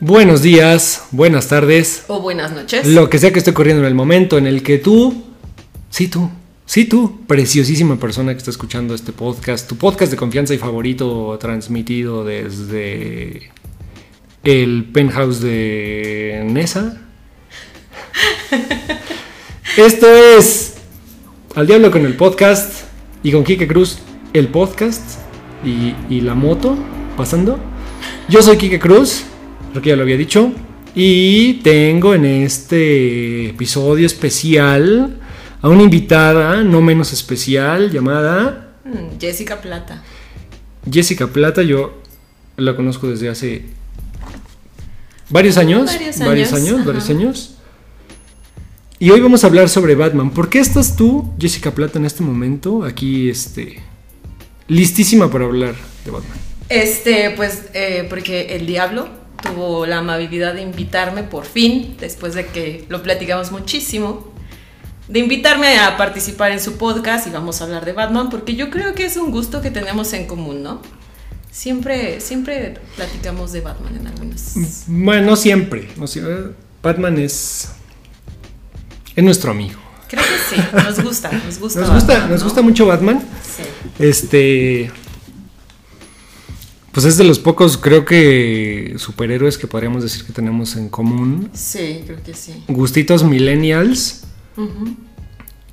Buenos días, buenas tardes, O buenas noches. lo que sea que esté ocurriendo en el momento en el que tú, sí tú, sí tú, preciosísima persona que está escuchando este podcast, tu podcast de confianza y favorito transmitido desde el penthouse de Nesa. Esto es Al Diablo con el podcast y con Kike Cruz el podcast y, y la moto pasando. Yo soy Kike Cruz, creo que ya lo había dicho, y tengo en este episodio especial a una invitada no menos especial llamada Mm, Jessica Plata. Jessica Plata. Yo la conozco desde hace varios años, Varios varios años, años, ajá. varios años. Y hoy vamos a hablar sobre Batman. ¿Por qué estás tú, Jessica Plata, en este momento aquí, este, listísima para hablar de Batman? Este, pues, eh, porque el diablo tuvo la amabilidad de invitarme por fin, después de que lo platicamos muchísimo, de invitarme a participar en su podcast y vamos a hablar de Batman, porque yo creo que es un gusto que tenemos en común, ¿no? Siempre, siempre platicamos de Batman en algunas. Bueno, no siempre. no siempre. Batman es. Es nuestro amigo. Creo que sí, nos gusta, nos gusta. Nos gusta, nos ¿no? gusta mucho Batman. Sí. Este. Pues es de los pocos, creo que, superhéroes que podríamos decir que tenemos en común. Sí, creo que sí. Gustitos millennials.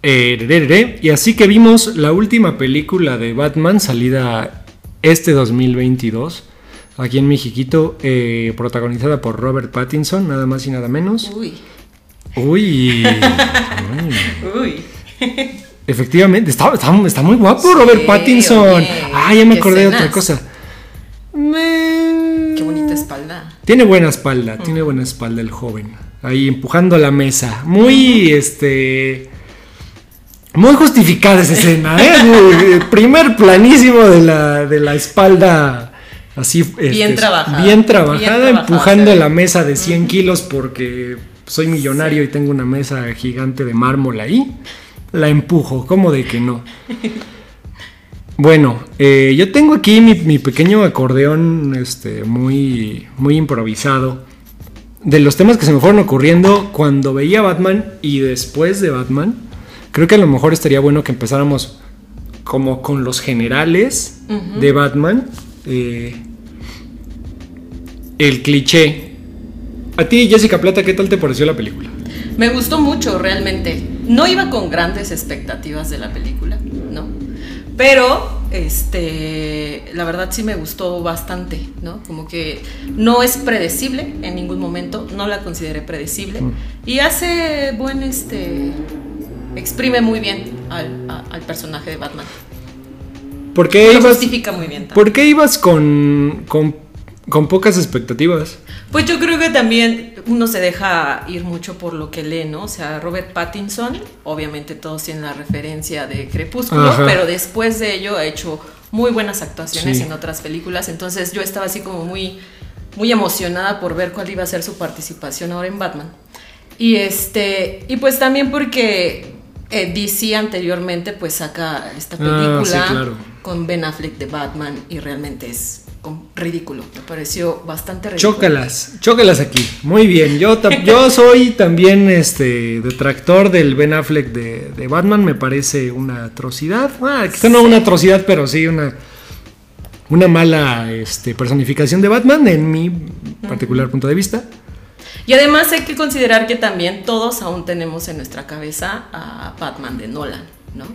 Eh, re, re, re. y así que vimos la última película de Batman salida este 2022. Aquí en Mexiquito, eh, protagonizada por Robert Pattinson, nada más y nada menos. Uy, Uy. Uy. Efectivamente, está, está- está muy guapo Robert Sí, Pattinson. ah, ya me acordé de otra cosa. Me- Qué bonita espalda. Tiene buena espalda, tiene buena espalda el joven. Ahí empujando la mesa. Muy, este... Muy justificada esa escena, ¿eh? Muy- primer planísimo de la, de la espalda así... Bien este, trabajada. Bien trabajada, Bien trabajada, empujando la mesa de 100 kilos porque soy millonario y tengo una mesa gigante de mármol ahí. La empujo, ¿cómo de que no? Bueno, eh, yo tengo aquí mi, mi pequeño acordeón este, muy, muy improvisado. De los temas que se me fueron ocurriendo cuando veía Batman y después de Batman, creo que a lo mejor estaría bueno que empezáramos como con los generales de Batman. eh, el cliché. A ti, Jessica Plata, ¿qué tal te pareció la película? Me gustó mucho realmente. No iba con grandes expectativas de la película, ¿no? Pero, este, la verdad sí me gustó bastante, ¿no? Como que no es predecible en ningún momento, no la consideré predecible. Mm. Y hace buen, este, exprime muy bien al, a- al personaje de Batman. ¿Por qué Lo ibas, justifica muy bien. también. ¿por qué ibas con, con, con pocas expectativas? Pues yo creo que también uno se deja ir mucho por lo que lee, ¿no? O sea, Robert Pattinson, obviamente todos tienen la referencia de Crepúsculo, Ajá. pero después de ello ha hecho muy buenas actuaciones Sí. en otras películas, entonces yo estaba así como muy, muy emocionada por ver cuál iba a ser su participación ahora en Batman. Y este, y pues también porque eh, DC anteriormente pues saca esta Ah, película sí, claro. con Ben Affleck de Batman y realmente es ridículo, me pareció bastante ridículo. Chócalas, chócalas aquí. Muy bien. Yo, yo soy también este detractor del Ben Affleck de, de Batman. Me parece una atrocidad. Ah, quizá no una atrocidad, pero sí una, una mala este, personificación de Batman en mi particular punto de vista. Y además hay que considerar que también todos aún tenemos en nuestra cabeza a Batman de Nolan, ¿no?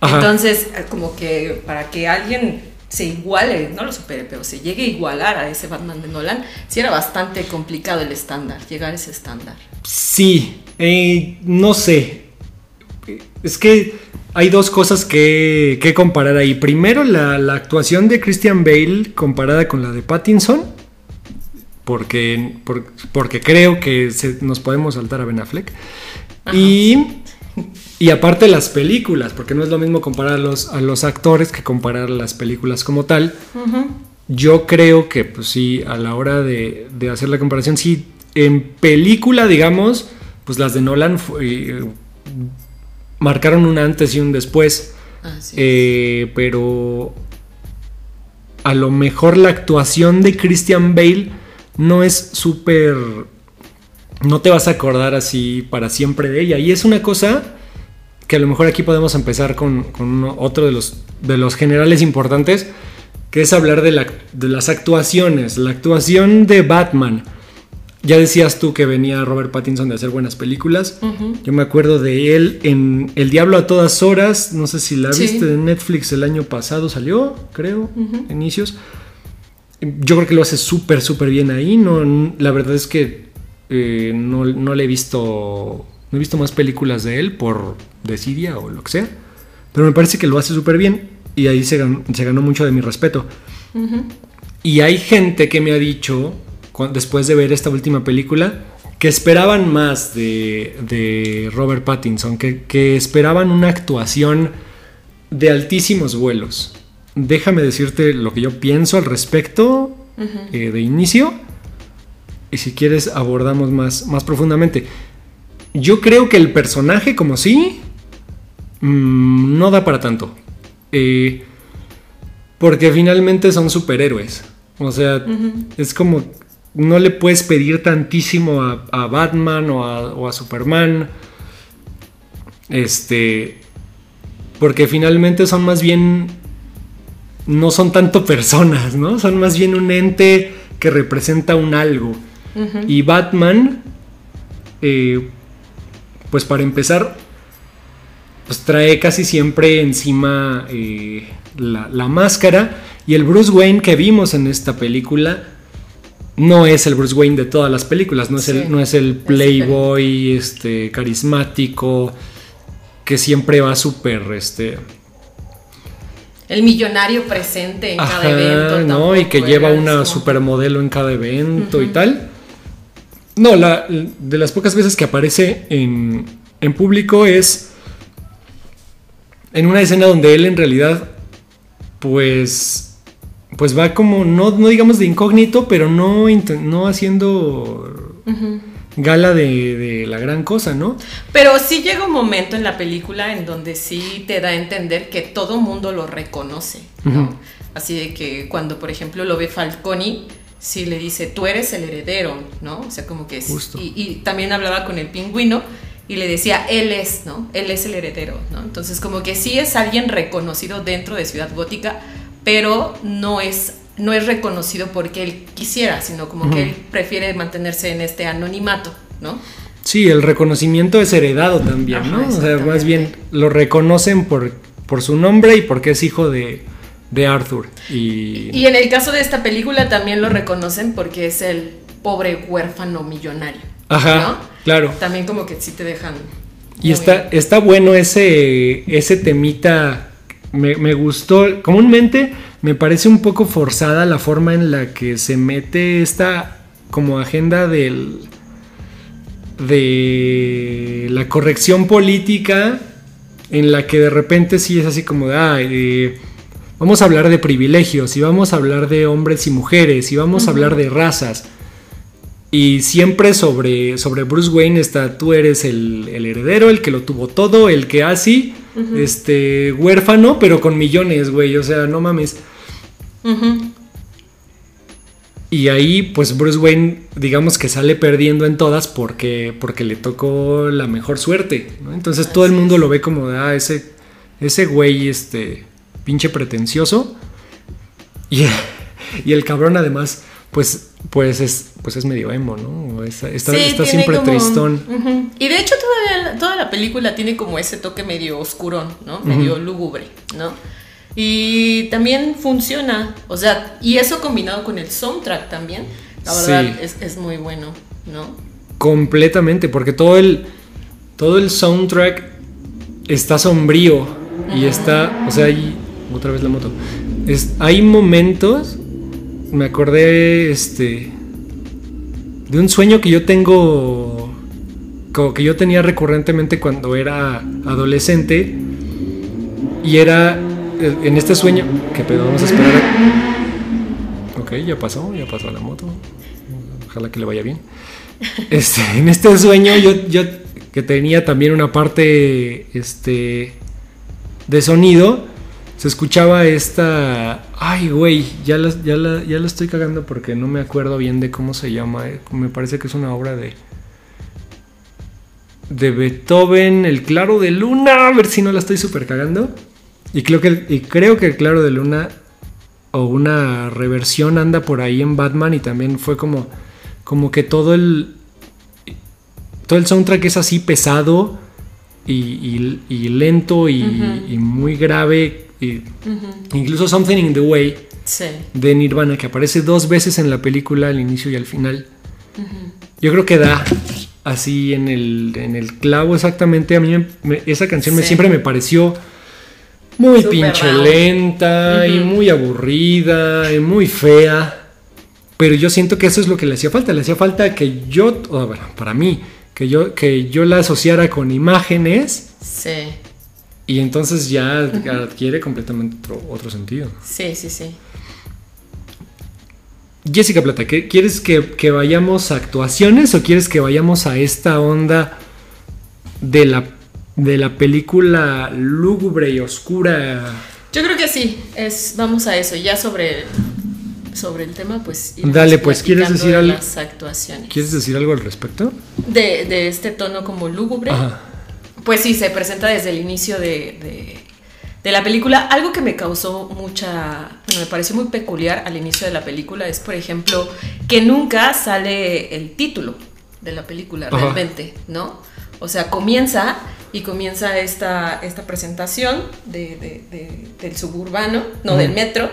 Ajá. Entonces, eh, como que para que alguien se iguale, no lo supere, pero se llegue a igualar a ese Batman de Nolan, sí era bastante complicado el estándar, llegar a ese estándar. Sí, eh, no sé. Es que hay dos cosas que, que comparar ahí. Primero, la, la actuación de Christian Bale comparada con la de Pattinson. Porque, por- porque creo que se- nos podemos saltar a Ben Affleck. Y, y aparte las películas, porque no es lo mismo comparar a los, a los actores que comparar las películas como tal. Yo creo que, pues sí, a la hora de, de hacer la comparación, sí, en película, digamos, pues las de Nolan eh, marcaron un antes y un después. Así Eh, pero a lo mejor la actuación de Christian Bale no es súper... No te vas a acordar así para siempre de ella. Y es una cosa que a lo mejor aquí podemos empezar con, otro de los, de los generales importantes, que es hablar de, de las actuaciones. La actuación de Batman ya decías tú que venía Robert Pattinson de hacer buenas películas. Yo me acuerdo de él en El Diablo a todas horas. No sé si la viste en Netflix el año pasado, salió, creo, inicios. Yo creo que lo hace súper, súper bien ahí. No, la verdad es que eh, no, le he visto. No he visto más películas de él por desidia o lo que sea. Pero me parece que lo hace súper bien. Y ahí se ganó, se ganó mucho de mi respeto. Y hay gente que me ha dicho después de ver esta última película, que esperaban más de, Robert Pattinson, que, esperaban una actuación de altísimos vuelos. Déjame decirte lo que yo pienso al respecto eh, de inicio, y si quieres abordamos más, más profundamente. Yo creo que el personaje como sí mm, no da para tanto. Eh, porque finalmente son superhéroes. O sea, es como no le puedes pedir tantísimo a, Batman o a, Superman. Este. Porque finalmente son más bien. No son tanto personas, ¿no? Son más bien un ente que representa un algo. Y Batman. Eh, pues para empezar. Pues trae casi siempre encima eh, la, la máscara. Y el Bruce Wayne que vimos en esta película no es el Bruce Wayne de todas las películas, no es, el, no es el playboy este, carismático que siempre va súper... Este, el millonario presente en cada evento. ¿no? Y que lleva una supermodelo en cada evento y tal. No, la, de las pocas veces que aparece en, en público es en una escena donde él en realidad pues pues va como, no, no digamos de incógnito, pero no, no haciendo gala de, la gran cosa, ¿no? Pero sí llega un momento en la película en donde sí te da a entender que todo mundo lo reconoce, ¿no? Así de que cuando, por ejemplo, lo ve Falconi, sí le dice, tú eres el heredero, ¿no? O sea, como que es... Y, y también hablaba con el pingüino y le decía, él es, ¿no? Él es el heredero, ¿no? Entonces, como que sí es alguien reconocido dentro de Ciudad Gótica, pero no es, no es reconocido porque él quisiera, sino como que él prefiere mantenerse en este anonimato, ¿no? Sí, el reconocimiento es heredado también, ¿no? O sea, más bien lo reconocen por, por su nombre y porque es hijo de, Arthur. Y... y en el caso de esta película también lo reconocen porque es el pobre huérfano millonario. Ajá, claro. También como que sí te dejan. Y está, está bueno ese, ese temita me, gustó. Comúnmente me parece un poco forzada la forma en la que se mete esta como agenda del de la corrección política en la que de repente sí es así como de ah, eh, vamos a hablar de privilegios y vamos a hablar de hombres y mujeres y vamos a hablar de razas. Y siempre sobre, sobre Bruce Wayne está tú eres el, heredero, el que lo tuvo todo, el que así, este, huérfano, pero con millones, güey, o sea, no mames. Y ahí, pues Bruce Wayne, digamos que sale perdiendo en todas porque, porque le tocó la mejor suerte, Entonces todo el mundo lo ve como, ah, ese, ese güey, este, pinche pretencioso. Y, y el cabrón además pues, pues, es, pues es medio emo, ¿no? Está, siempre tristón. Y de hecho toda la película tiene como ese toque medio oscurón, ¿no? Medio lúgubre, ¿no? Y también funciona, o sea, y eso combinado con el soundtrack también, la verdad es, muy bueno, ¿no? Completamente, porque todo el, todo el soundtrack está sombrío y está, o sea, hay, otra vez la moto, es, hay momentos me acordé este de un sueño que yo tengo como que yo tenía recurrentemente cuando era adolescente y era eh, en este sueño que pedo vamos a esperar ok ya pasó ya pasó la moto. Ojalá que le vaya bien. Este en este sueño yo yo que tenía también una parte este de sonido se escuchaba esta... Ay, güey, ya la, ya, la, ya la estoy cagando porque no me acuerdo bien de cómo se llama. Me parece que es una obra de... De Beethoven, El Claro de Luna. A ver si no la estoy súper cagando. Y creo, que, y creo que El Claro de Luna o una reversión anda por ahí en Batman y también fue como, como que todo el... Todo el soundtrack es así pesado y, y- y lento y muy grave. Y- Incluso Something in the Way Sí. de Nirvana, que aparece dos veces en la película, al inicio y al final. Yo creo que da así en el, en el clavo exactamente. A mí me- me- esa canción me- siempre me pareció muy Súper pinche lenta y muy aburrida y muy fea. Pero yo siento que eso es lo que le hacía falta. Le hacía falta que yo, bueno, para mí, que yo, que yo la asociara con imágenes Sí. Y entonces ya adquiere completamente otro, otro sentido. Sí, sí, sí. Jessica Plata, ¿qué- ¿quieres que, que vayamos a actuaciones o quieres que vayamos a esta onda de la, de la película lúgubre y oscura? Yo creo que sí, es, vamos a eso. Ya sobre, sobre el tema, pues. Dale, pues, ¿quieres decir de algo? Las actuaciones. ¿Quieres decir algo al respecto? De, de este tono como lúgubre. Ajá. Pues sí, se presenta desde el inicio de, de- de la película. Algo que me causó mucha, bueno, me pareció muy peculiar al inicio de la película es, por ejemplo, que nunca sale el título de la película Ajá. realmente, ¿no? O sea, comienza y comienza esta, esta presentación de- de- de- del suburbano, no, del metro,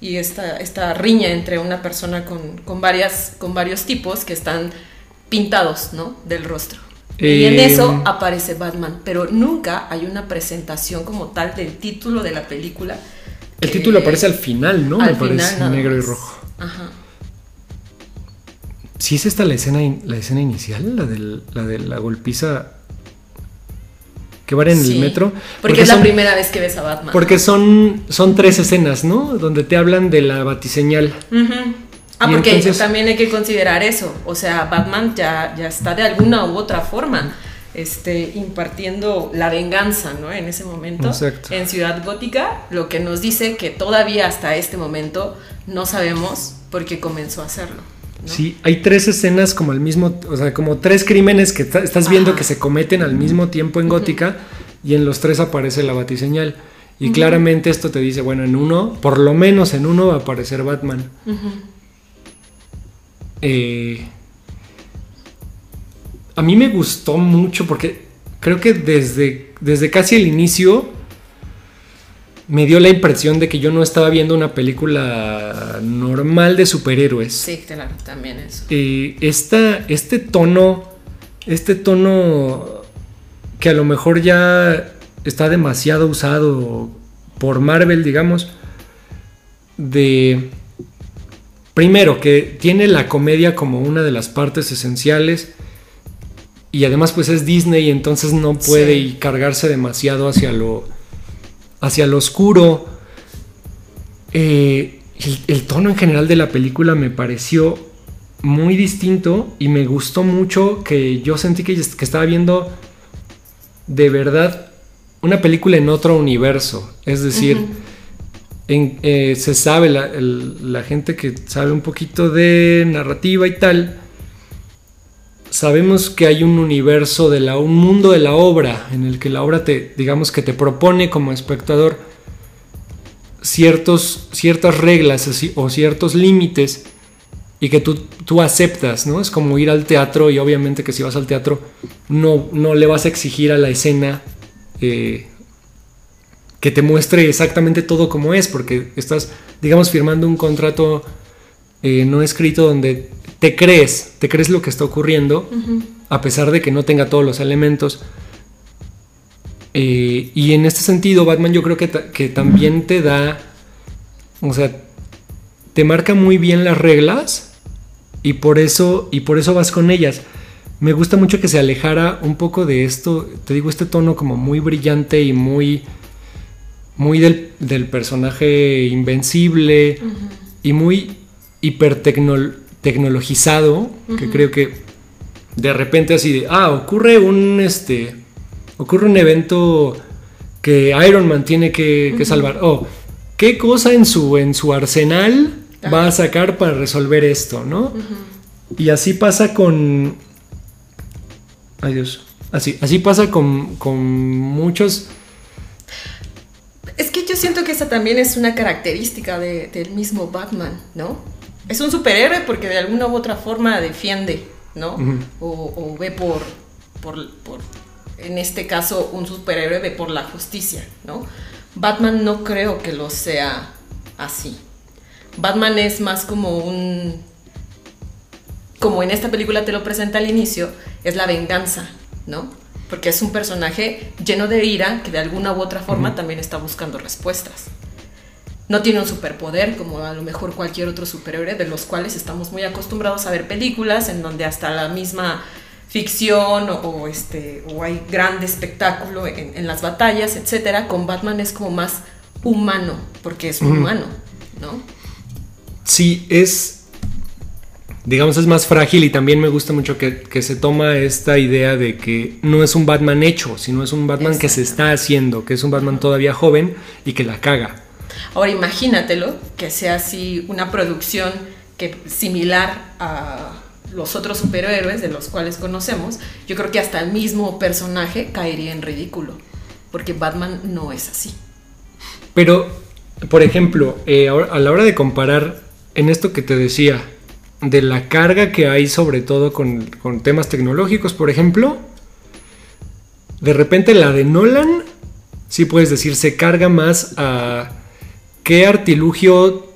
y esta, esta riña entre una persona con, con, varias, con varios tipos que están pintados, ¿no? Del rostro. Y en Eh, eso aparece Batman, pero nunca hay una presentación como tal del título de la película. El título aparece al final, ¿no? al Me final negro y rojo. Ajá. ¿Sí es esta la escena, la escena inicial? La, del- la de la golpiza que van en Sí, el metro. Porque, es la primera vez que ves a Batman. Porque son, son tres escenas, ¿no? Donde te hablan de la batiseñal. Ujú. Ah, Y porque entonces- también hay que considerar eso. O sea, Batman ya, ya está de alguna u otra forma este, impartiendo la venganza, ¿no? En ese momento. Exacto. En Ciudad Gótica, lo que nos dice que todavía hasta este momento no sabemos por qué comenzó a hacerlo. ¿no? Sí, hay tres escenas como al mismo, o sea, como tres crímenes que estás viendo Ajá. que se cometen al mismo tiempo en Gótica y en los tres aparece la batiseñal. Y claramente esto te dice, bueno, en uno, por lo menos en uno va a aparecer Batman. Ujú. Eh, a mí me gustó mucho porque creo que desde, desde casi el inicio me dio la impresión de que yo no estaba viendo una película normal de superhéroes. Sí, claro, también eso. Eh, esta- este tono, este tono que a lo mejor ya está demasiado usado por Marvel, digamos, de... Primero, que tiene la comedia como una de las partes esenciales y además pues es Disney, entonces no puede Sí. cargarse demasiado hacia lo, hacia lo oscuro. Eh, el, el tono en general de la película me pareció muy distinto y me gustó mucho que yo sentí que, que estaba viendo de verdad una película en otro universo. Es decir. Eh, se sabe, la gente que sabe un poquito de narrativa y tal, sabemos que hay un universo de la, un mundo de la obra en el que la obra te, digamos que te propone como espectador ciertos, ciertas reglas así, o ciertos límites y que tú, tú aceptas, ¿no? Es como ir al teatro y obviamente que si vas al teatro no, no le vas a exigir a la escena eh, que te muestre exactamente todo como es, porque estás, digamos, firmando un contrato eh, no escrito donde te crees, te crees lo que está ocurriendo, a pesar de que no tenga todos los elementos. Eh, y en este sentido, Batman yo creo que, ta- que también te da, o sea, te marca muy bien las reglas y por eso, y por eso vas con ellas. Me gusta mucho que se alejara un poco de esto, te digo, este tono como muy brillante y muy, muy del, del personaje invencible y muy hipertecnologizado, que Ujú. creo que de repente así de, ah, ocurre un, este, ocurre un evento que que Iron Man tiene que, que salvar. O qué cosa en su, en su arsenal va a sacar para resolver esto, ¿no? Y así pasa con... Ay Dios. Así, así pasa con, con muchos... Es que yo siento que esa también es una característica de- del mismo Batman, ¿no? Es un superhéroe porque de alguna u otra forma defiende, ¿no? O, o ve por, por, por- en este caso, un superhéroe ve por la justicia, ¿no? Batman no creo que lo sea así. Batman es más como un... Como en esta película te lo presenta al inicio, es la venganza, ¿no? Porque es un personaje lleno de ira que de alguna u otra forma también está buscando respuestas. No tiene un superpoder como a lo mejor cualquier otro superhéroe, de los cuales estamos muy acostumbrados a ver películas en donde hasta la misma ficción o, o este, o hay grande espectáculo en, en las batallas, etcétera. Con Batman es como más humano, porque es un Ujú. humano, ¿no? Sí, es. Digamos, es más frágil y también me gusta mucho que, que se toma esta idea de que no es un Batman hecho, sino es un Batman que se está haciendo, que es un Batman todavía joven y que la caga. Ahora imagínatelo, que sea así una producción que similar a los otros superhéroes de los cuales conocemos, yo creo que hasta el mismo personaje caería en ridículo, porque Batman no es así. Pero, por ejemplo, eh, a la hora de comparar en esto que te decía, de la carga que hay sobre todo con, con temas tecnológicos, por ejemplo, de repente la de Nolan, sí puedes decir, se carga más a qué artilugio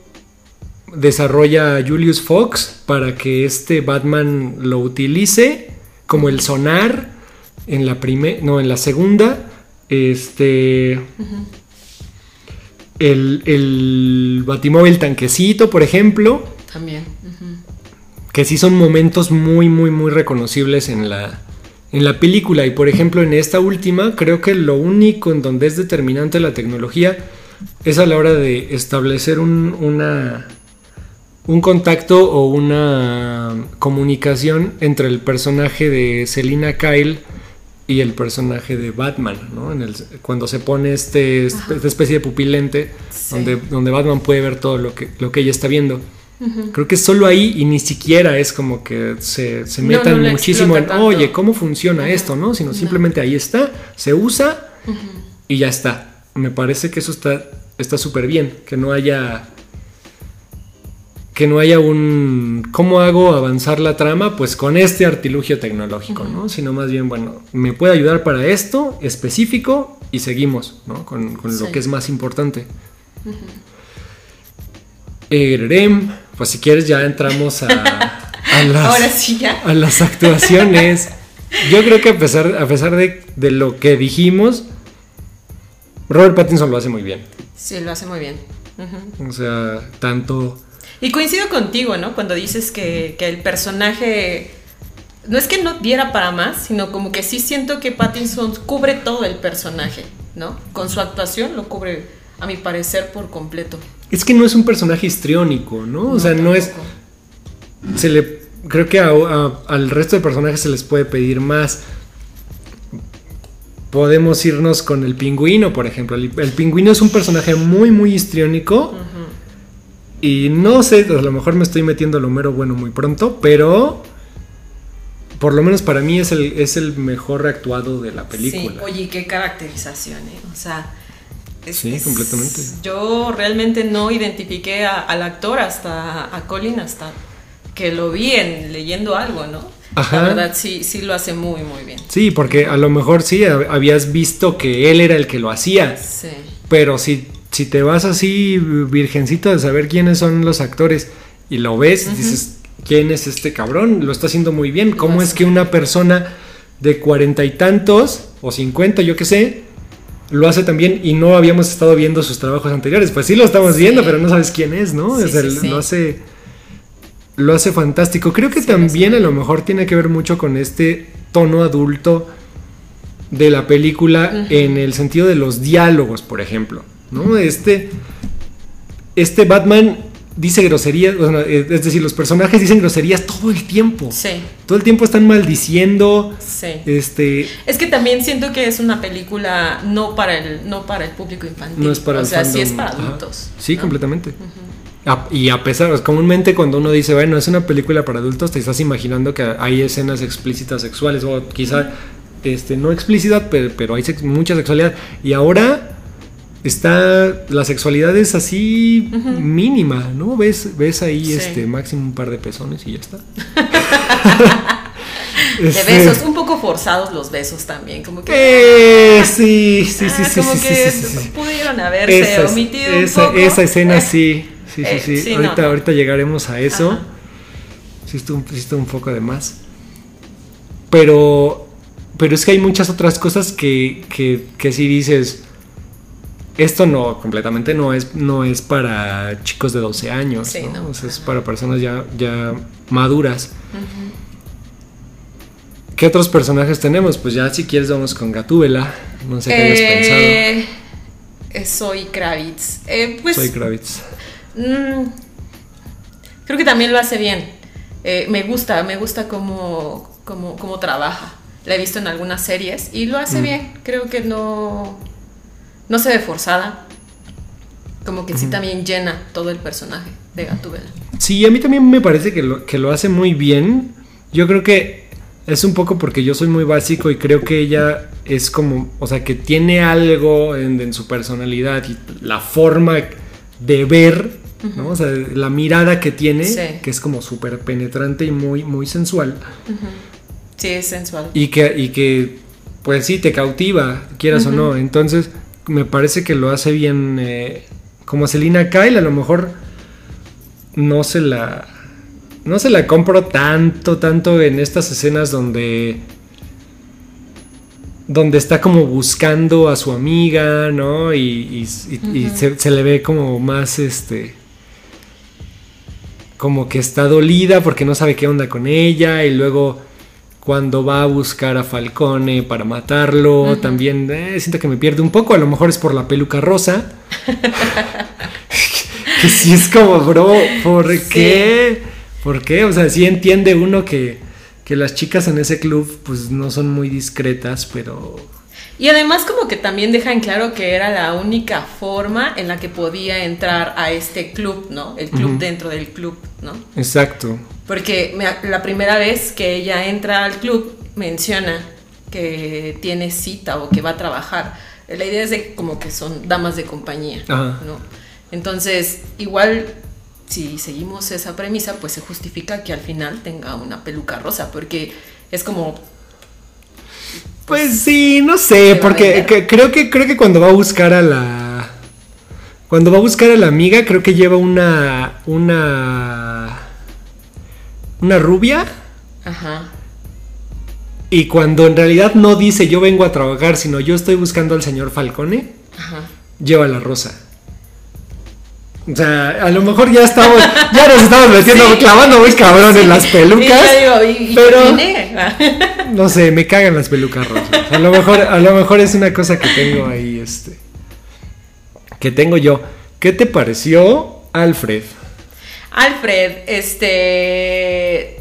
desarrolla Julius Fox para que este Batman lo utilice, como el sonar en la primera, no, en la segunda, este el, el batimóvil tanquecito, por ejemplo, También. Que sí son momentos muy, muy, muy reconocibles en la, en la película. Y por ejemplo, en esta última, creo que lo único en donde es determinante la tecnología es a la hora de establecer un, una, un contacto o una comunicación entre el personaje de Selina Kyle y el personaje de Batman, ¿no? En el- cuando se pone este, esta especie de pupilente Sí. donde, donde Batman puede ver todo lo que, lo que ella está viendo. Creo que solo ahí y ni siquiera es como que se, metan no muchísimo en, tanto. oye, ¿cómo funciona esto? ¿no? Sino No. simplemente ahí está, se usa y ya está. Me parece que eso está está súper bien, que no haya que no haya un ¿cómo hago avanzar la trama? Pues con este artilugio tecnológico, ¿no? Sino más bien, bueno, me puede ayudar para esto específico y seguimos, ¿no? Con, con lo que es más importante. Eh, pues si quieres ya entramos a, a las, Ahora sí ya. a las actuaciones. Yo creo que a pesar, a pesar de, de lo que dijimos, Robert Pattinson lo hace muy bien. Sí, lo hace muy bien. O sea, tanto... Y coincido contigo, ¿no? Cuando dices que, que el personaje no es que no diera para más, sino como que sí siento que Pattinson cubre todo el personaje, ¿no? Con su actuación lo cubre, a mi parecer, por completo. Es que no es un personaje histriónico, ¿no? O sea, no es... Se le... Creo que a- a- al resto de personajes se les puede pedir más. Podemos irnos con el pingüino, por ejemplo. El, el pingüino es un personaje muy, muy histriónico. Y no sé, a lo mejor me estoy metiendo lo mero bueno muy pronto, pero por lo menos para mí es el, es el mejor actuado de la película. Sí, oye, qué caracterización, ¿eh? O sea. Es- Sí, completamente. Yo realmente no identifiqué a- al actor hasta a Colin hasta que lo vi en leyendo algo, ¿no? Ajá. La verdad sí, sí lo hace muy, muy bien. Sí, porque a lo mejor sí hab- habías visto que él era el que lo hacía, Sí. pero si, si te vas así virgencito de saber quiénes son los actores y lo ves, dices, ¿quién es este cabrón? Lo está haciendo muy bien. ¿Cómo es que una persona de cuarenta y tantos o cincuenta, yo qué sé, lo hace también y no habíamos estado viendo sus trabajos anteriores? Pues sí lo estamos Sí. viendo, pero no sabes quién es, ¿no? Sí, O sea, sí, sí. Lo hace lo hace fantástico. Creo que también a lo mejor tiene que ver mucho con este tono adulto de la película en el sentido de los diálogos, por ejemplo, ¿no? Este este Batman dice groserías, bueno, eh, es decir, los personajes dicen groserías todo el tiempo. Sí, Todo el tiempo están maldiciendo. sí. Este, Es que también siento que es una película no para el, no para el público infantil. no es para O el sea, sí es para ajá. adultos. Sí, ¿no? completamente. A- y a pesar, pues, comúnmente cuando uno dice, bueno, es una película para adultos, te estás imaginando que hay escenas explícitas sexuales, o quizá este, no explícita, pero, pero hay sex- mucha sexualidad. Y ahora está, la sexualidad es así mínima, ¿no? Ves, ves ahí Sí. este, máximo un par de pezones y ya está. De Este, besos, un poco forzados los besos también, como que... eh, sí, sí, sí, ah, sí, como sí, que sí, sí, sí. pudieron haberse Esa, omitido esa, un poco. esa escena Eh, sí, sí, sí, eh, sí. sí, ahorita, no. ahorita llegaremos a eso. Ajá. Sí estuvo un poco de más. Pero, pero es que hay muchas otras cosas que, que, que si dices, esto no, completamente no es, no es para chicos de 12 años, Sí, ¿no? no. O sea, es para personas ya, ya maduras. ¿Qué otros personajes tenemos? Pues ya si quieres vamos con Gatúbela. No sé qué hayas pensado. Eh, eh, soy Kravitz. Eh, pues, Soy Kravitz. mm, creo que también lo hace bien. Eh, me gusta, me gusta cómo, cómo, cómo trabaja. La he visto en algunas series y lo hace Mm. bien. Creo que no, no se ve forzada. Como que sí también llena todo el personaje de Gatúbela. Sí, a mí también me parece que lo, que lo hace muy bien. Yo creo que es un poco porque yo soy muy básico y creo que ella es como, o sea, que tiene algo en, en su personalidad y la forma de ver, ¿no? O sea, la mirada que tiene, Sí. que es como súper penetrante y muy, muy sensual. Sí, es sensual. Y que, y que, pues sí, te cautiva, quieras o no. Entonces, me parece que lo hace bien. eh, como Selina Kyle, a lo mejor no se la. No se la compro tanto, tanto en estas escenas donde. Donde está como buscando a su amiga, ¿no? Y, y- y- y se, se le ve como más este. Como que está dolida porque no sabe qué onda con ella. Y luego cuando va a buscar a Falcone para matarlo, también eh, siento que me pierde un poco. A lo mejor es por la peluca rosa. que sí es como, bro, ¿por Sí. qué? ¿Por qué? O sea, sí entiende uno que, que las chicas en ese club pues no son muy discretas, pero... Y además como que también deja en claro que era la única forma en la que podía entrar a este club, ¿no? El club dentro del club, ¿no? Exacto. Porque me- la primera vez que ella entra al club menciona que tiene cita o que va a trabajar. La idea es de como que son damas de compañía, Ajá. ¿no? Entonces, igual si seguimos esa premisa, pues se justifica que al final tenga una peluca rosa, porque es como Pues sí, no ¿Se sé, porque que- creo que creo que cuando va a buscar a la cuando va a buscar a la amiga, creo que lleva una una una rubia ajá. y cuando en realidad no dice yo vengo a trabajar, sino yo estoy buscando al señor Falcone, Ajá. lleva la rosa. O sea, a lo mejor ya estamos, ya nos estamos metiendo, Sí. clavando muy cabrón en las pelucas. Yo digo, ¿y, y pero-? No sé, me cagan las pelucas rosas. A lo mejor, a lo mejor es una cosa que tengo ahí, este. Que tengo yo. ¿Qué te pareció, Alfred? Alfred, este.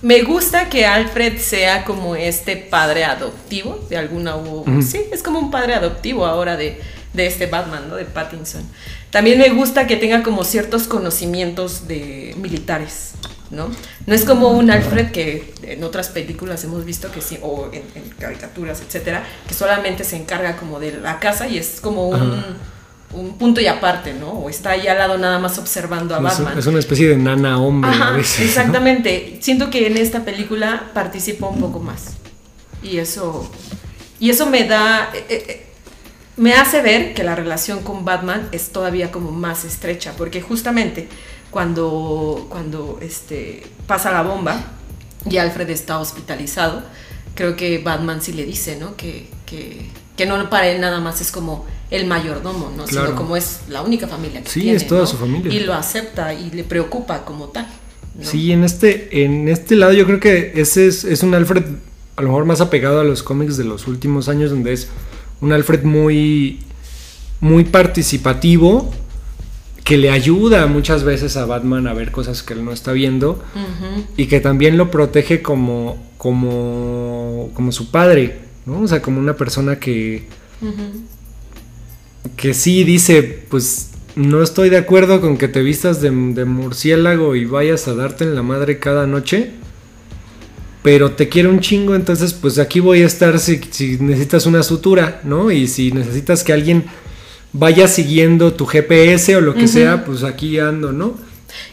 Me gusta que Alfred sea como este padre adoptivo de alguna u. Sí, es como un padre adoptivo ahora de, de este Batman, ¿no? De Pattinson. También me gusta que tenga como ciertos conocimientos de militares, ¿no? No es como un Alfred que en otras películas hemos visto que sí, o en, en caricaturas, etcétera, que solamente se encarga como de la casa y es como un, Ajá. Un punto y aparte, ¿no? O está ahí al lado nada más observando a Es, Batman. es una especie de nana hombre a Ajá, veces. ¿no? exactamente. Siento que en esta película participa un poco más. Y eso. Y eso me da. eh, eh, me hace ver que la relación con Batman es todavía como más estrecha. Porque justamente cuando. cuando este. pasa la bomba y Alfred está hospitalizado. Creo que Batman sí le dice, ¿no? Que, que, que no para él nada más es como el mayordomo, ¿no? Claro. Sino como es la única familia que Sí, tiene. es toda ¿no? su familia. Y lo acepta y le preocupa como tal. ¿no? Sí, en este, en este lado yo creo que ese es, es un Alfred a lo mejor más apegado a los cómics de los últimos años, donde es un Alfred muy, muy participativo, que le ayuda muchas veces a Batman a ver cosas que él no está viendo y que también lo protege como, como, como su padre, ¿no? O sea, como una persona que, que sí dice, pues no estoy de acuerdo con que te vistas de, de murciélago y vayas a darte en la madre cada noche pero te quiero un chingo, entonces pues aquí voy a estar si, si, necesitas una sutura, ¿no? Y si necesitas que alguien vaya siguiendo tu GPS o lo que sea, pues aquí ando, ¿no?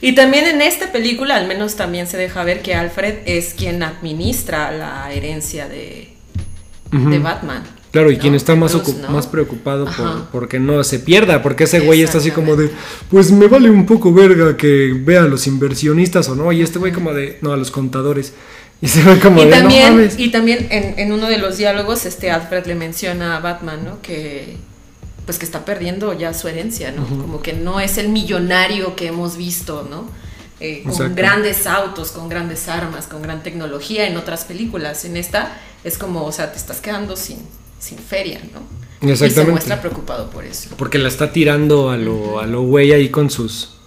Y también en esta película, al menos también se deja ver que Alfred es quien administra la herencia de, de Batman. Claro, y quien está más, más preocupado por porque no se pierda, porque ese güey está así como de, pues me vale un poco verga que vea a los inversionistas o no, y este güey como de, no, a los contadores. Y se ve como de, también, Y también en, en, uno de los diálogos, este Alfred le menciona a Batman, ¿no? Que pues que está perdiendo ya su herencia, ¿no? Como que no es el millonario que hemos visto, ¿no? Eh, con grandes autos, con grandes armas, con gran tecnología en otras películas. En esta es como, o sea, te estás quedando sin, sin feria, ¿no? Exactamente. Y se muestra preocupado por eso. Porque la está tirando a lo, a lo güey ahí con sus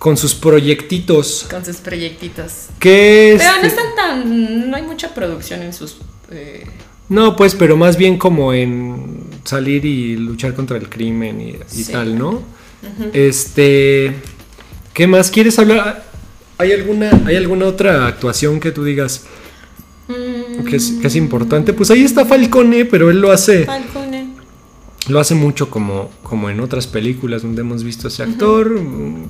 con sus proyectitos. Con sus proyectitos. ¿Qué Pero no están tan. No hay mucha producción en sus. Eh, no, pues, pero más bien como en salir y luchar contra el crimen y, tal, ¿no? Este. ¿Qué más quieres hablar? ¿Hay alguna, ¿Hay alguna otra actuación que tú digas que, es, que, es, importante? Pues ahí está Falcone, pero él lo hace. Falcone. Lo hace mucho como, como en otras películas donde hemos visto a ese actor,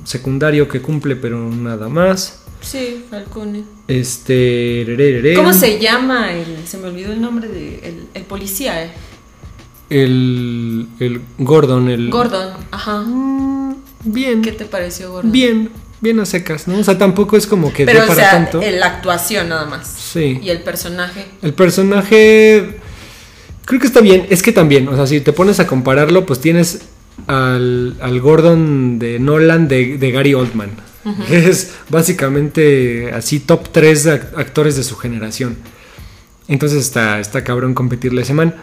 secundario que cumple, pero nada más. Sí, Falcone. Este. ¿Cómo se llama? El, se me olvidó el nombre de. El, policía, eh. El, el Gordon, el. Gordon, ajá. Mm, bien. ¿Qué te pareció Gordon? Bien, bien a secas, ¿no? O sea, tampoco es como que Pero, o para sea, tanto. La actuación nada más. Sí. ¿Y el personaje? El personaje. Creo que está bien. Es que también, o sea, si te pones a compararlo, pues tienes al, al Gordon de Nolan de, de Gary Oldman es básicamente así top 3 actores de su generación. Entonces está, está cabrón competirle a ese man.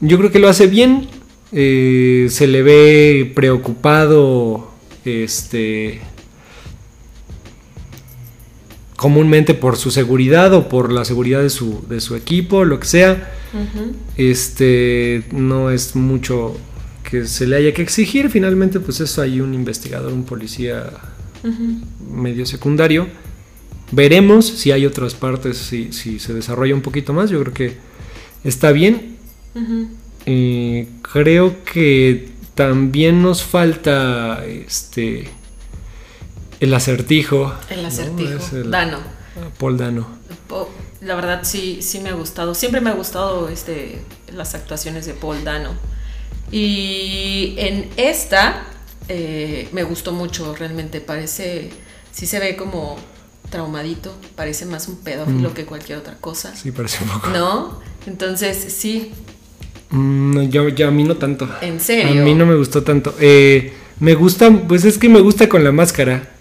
Yo creo que lo hace bien. Eh, se le ve preocupado. Este. Comúnmente por su seguridad o por la seguridad de su, de su equipo, lo que sea. Este. no es mucho que se le haya que exigir. Finalmente, pues eso hay un investigador, un policía medio secundario. Veremos si hay otras partes, si, si, se desarrolla un poquito más. Yo creo que está bien. Eh, creo que también nos falta este el acertijo. El acertijo. Dano. Paul Dano. La verdad sí, sí me ha gustado. Siempre me ha gustado este, las actuaciones de Paul Dano. Y en esta eh, me gustó mucho, realmente. Parece, sí se ve como traumadito, parece más un pedófilo mm. que cualquier otra cosa. Sí, parece un poco. ¿No? Entonces, sí. Mm, yo, a mí no tanto. ¿En serio? A mí no me gustó tanto. Eh, me gusta, pues es que me gusta con la máscara,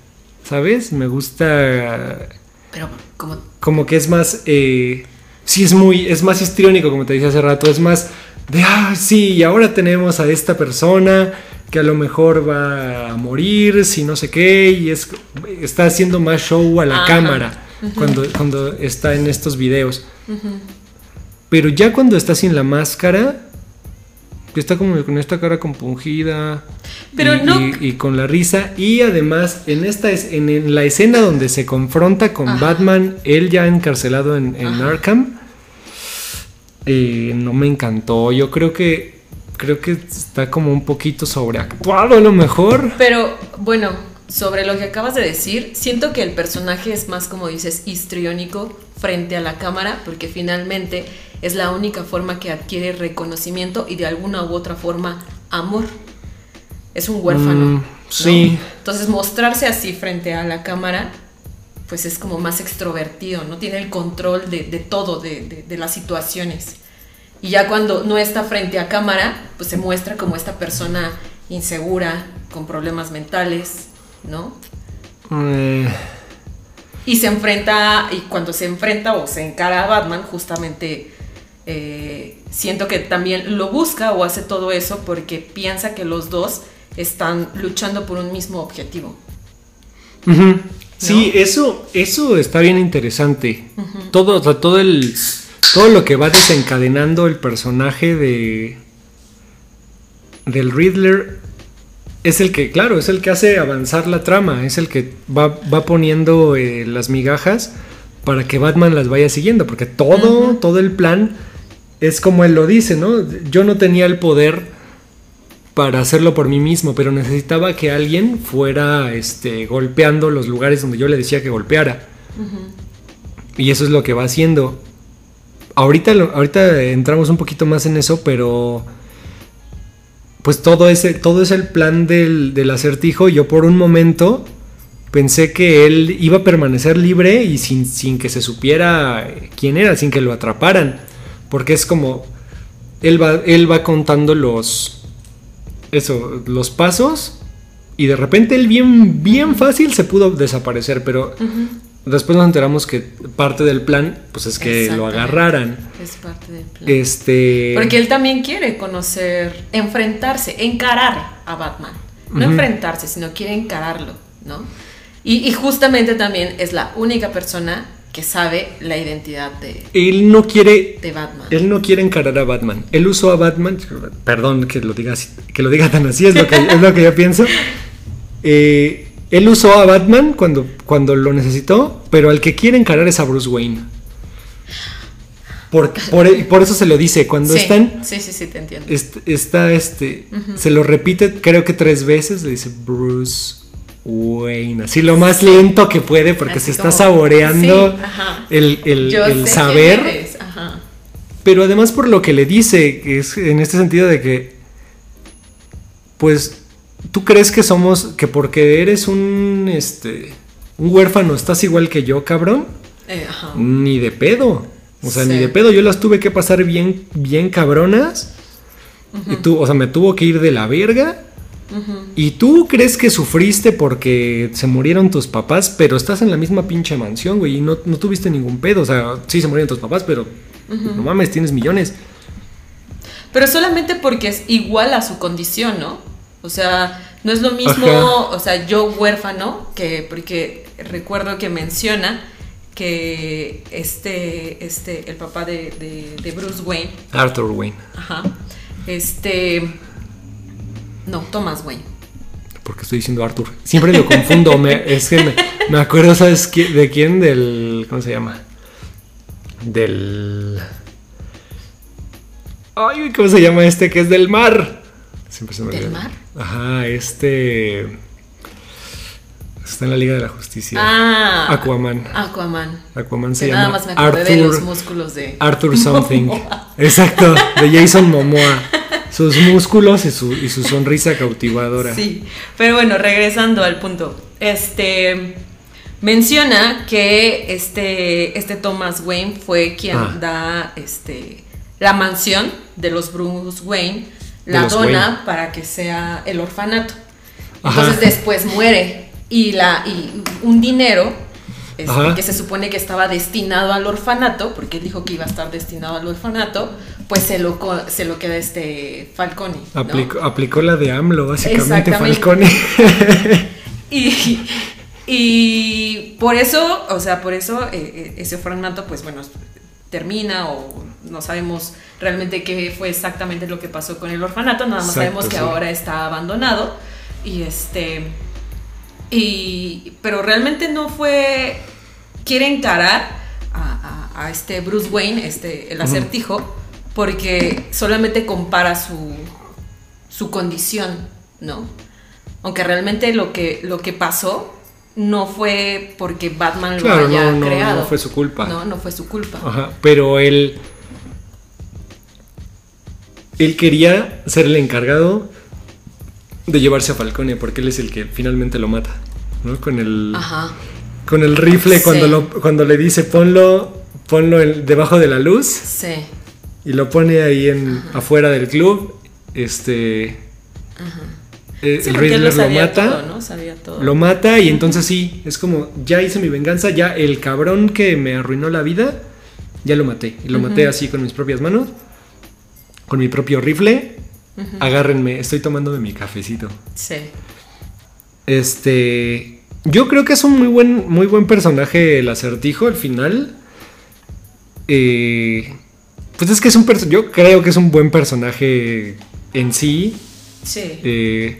¿sabes? Me gusta... Pero como... Como que es más... Eh, sí, es muy... Es más histriónico, como te dije hace rato. Es más de, ah, sí, y ahora tenemos a esta persona que a lo mejor va a morir, si no sé qué, y es, está haciendo más show a la cámara cuando, cuando está en estos videos. Pero ya cuando está sin la máscara, que está como con esta cara compungida Pero y, no... y, con la risa. Y además, en esta en, en la escena donde se confronta con Batman, él ya encarcelado en, en Arkham, eh, no me encantó. Yo creo que creo que está como un poquito sobreactuado a lo mejor. Pero bueno, sobre lo que acabas de decir, siento que el personaje es más como dices histriónico frente a la cámara, porque finalmente es la única forma que adquiere reconocimiento y de alguna u otra forma amor. Es un huérfano. Mm, sí. Entonces mostrarse así frente a la cámara, pues es como más extrovertido, ¿no? Tiene el control de, todo, de, de las situaciones. Y ya cuando no está frente a cámara, pues se muestra como esta persona insegura, con problemas mentales, ¿no? Eh. Y se enfrenta, y cuando se enfrenta o se encara a Batman, justamente eh, siento que también lo busca o hace todo eso porque piensa que los dos están luchando por un mismo objetivo. Sí, eso, eso está bien interesante. Todo, o sea, todo el. Todo lo que va desencadenando el personaje de. del Riddler. Es el que, claro, es el que hace avanzar la trama. Es el que va, va poniendo eh, las migajas para que Batman las vaya siguiendo. Porque todo, todo el plan es como él lo dice, ¿no? Yo no tenía el poder para hacerlo por mí mismo, pero necesitaba que alguien fuera este, golpeando los lugares donde yo le decía que golpeara. Y eso es lo que va haciendo. Ahorita, ahorita entramos un poquito más en eso, pero pues todo ese, todo es el plan del, del acertijo. Yo por un momento pensé que él iba a permanecer libre y sin, sin que se supiera quién era, sin que lo atraparan. Porque es como, él va, él va contando los, eso, los pasos y de repente él bien, bien fácil se pudo desaparecer, pero después nos enteramos que parte del plan pues es que lo agarraran. Es parte del plan. Este... Porque él también quiere conocer, enfrentarse, encarar a Batman. No Ujú. enfrentarse, sino quiere encararlo, ¿no? Y, y justamente también es la única persona que sabe la identidad de, Él no quiere de Batman. Él no quiere encarar a Batman. Él usó a Batman. Perdón que lo diga así- que lo diga tan así, es lo que, es lo que yo pienso. Eh, él usó a Batman cuando, cuando lo necesitó, pero al que quiere encarar es a Bruce Wayne. Por, por, por eso se lo dice. Cuando sí, están. sí, sí, sí, te entiendo. est- está este. Se lo repite, creo que tres veces. Le dice Bruce Wayne. Así lo más lento que puede, porque Así se está saboreando sí, el, el- saber. ajá. Pero además por lo que le dice, que es en este sentido de que, pues, tú crees que somos, que porque eres un, este, un huérfano, estás igual que yo, cabrón, Eh, ajá. ni de pedo. O sea, Sí. ni de pedo, yo las tuve que pasar bien, bien cabronas. Y tú, o sea, me tuvo que ir de la verga. Y tú crees que sufriste porque se murieron tus papás, pero estás en la misma pinche mansión, güey, y no, no tuviste ningún pedo. O sea, sí se murieron tus papás, pero no mames, tienes millones. Pero solamente porque es igual a su condición, ¿no? O sea, no es lo mismo, Ajá. o sea, yo huérfano, que porque recuerdo que menciona que este, este, el papá de, de- de Bruce Wayne, Arthur Wayne. ajá, este, no, Thomas Wayne. Porque estoy diciendo Arthur. Siempre lo confundo. me, es que me, me acuerdo, ¿sabes qué- de quién? Del. ¿Cómo se llama? Del. Ay, ¿cómo se llama este que es del mar? Siempre se me ¿Del olvida. mar? Ajá, este. Está en la Liga de la Justicia. Ah, Aquaman. Aquaman. Aquaman se Que llama nada más me acordé de los Arthur. músculos de... Arthur Something. Exacto, de Jason Momoa. Sus músculos y su, y su sonrisa cautivadora. Sí, pero bueno, regresando al punto. Este menciona que este, este Thomas Wayne fue quien Ah. da este, la mansión de los Bruce Wayne, la dona Wayne. para que sea el orfanato. Ajá. Entonces después muere y, la, y un dinero este, que se supone que estaba destinado al orfanato, porque él dijo que iba a estar destinado al orfanato, pues se lo, se lo queda este Falcone. ¿no? Aplicó, aplicó la de AMLO, básicamente. Falcone. Y, y por eso, o sea, por eso eh, eh, ese orfanato, pues bueno, termina o no sabemos realmente qué fue exactamente lo que pasó con el orfanato, nada más Exacto, sabemos que sí. ahora está abandonado y este y pero realmente no fue quiere encarar a, a- a este Bruce Wayne, este el acertijo, porque solamente compara su su condición, ¿no? Aunque realmente lo que, lo que pasó no fue porque Batman lo haya no, no, creado. no fue su culpa. No, no fue su culpa. Ajá, pero él. Él quería ser el encargado de llevarse a Falcone, porque él es el que finalmente lo mata. ¿No? Con el. Ajá. Con el rifle, Sí. cuando, lo, cuando le dice ponlo, ponlo en- debajo de la luz. Sí. Y lo pone ahí en, afuera del club. Este. eh, Sí, el Riddler lo mata. todo, ¿no? Sabía todo. Lo mata y entonces sí, es como, ya hice mi venganza, ya el cabrón que me arruinó la vida, ya lo maté. Y lo maté así con mis propias manos, con mi propio rifle. agárrenme, estoy tomándome mi cafecito. Sí. Este. Yo creo que es un muy buen, muy buen personaje el acertijo al final. Eh, pues es que es un Yo creo que es un buen personaje en sí. Sí. eh,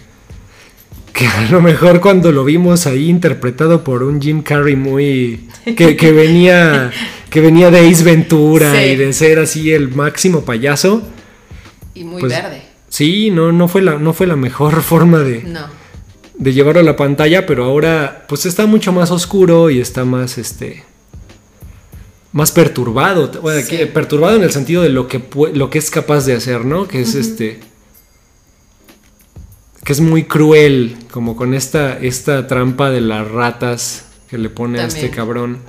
que a lo mejor cuando lo vimos ahí interpretado por un Jim Carrey muy. que, que venía. que venía de Ace Ventura Sí. y de ser así el máximo payaso. y muy pues, verde. Sí, no, no fue la, no fue la mejor forma de, No. De llevarlo a la pantalla, pero ahora pues está mucho más oscuro y está más este más perturbado, Bueno, Sí. que- perturbado en el sentido de lo que lo que es capaz de hacer, ¿no? Que es este que es muy cruel, como con esta esta trampa de las ratas que le pone a este cabrón.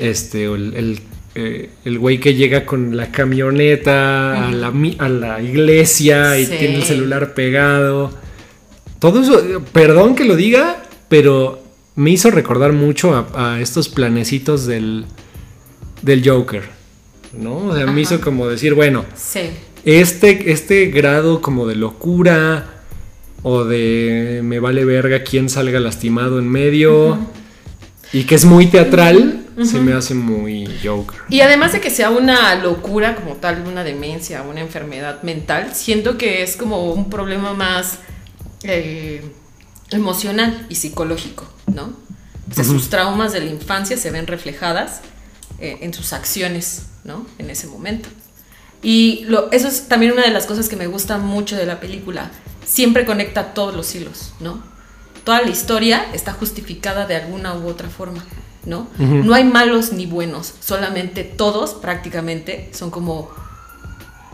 Este, el, el, eh, el güey que llega con la camioneta a, la, a la iglesia y tiene el celular pegado. Todo eso, perdón que lo diga, pero me hizo recordar mucho a, a estos planecitos del, del Joker. ¿No? O sea, me hizo como decir, bueno, Sí. este, este grado como de locura o de me vale verga quién salga lastimado en medio y que es muy teatral, se me hace muy Joker. Y además de que sea una locura como tal, una demencia, una enfermedad mental, siento que es como un problema más eh, emocional y psicológico, ¿no? O sea, sus traumas de la infancia se ven reflejadas eh, en sus acciones, ¿no? En ese momento. Y lo, eso es también una de las cosas que me gusta mucho de la película. Siempre conecta todos los hilos, ¿no? Toda la historia está justificada de alguna u otra forma, ¿no? No hay malos ni buenos, solamente todos prácticamente son como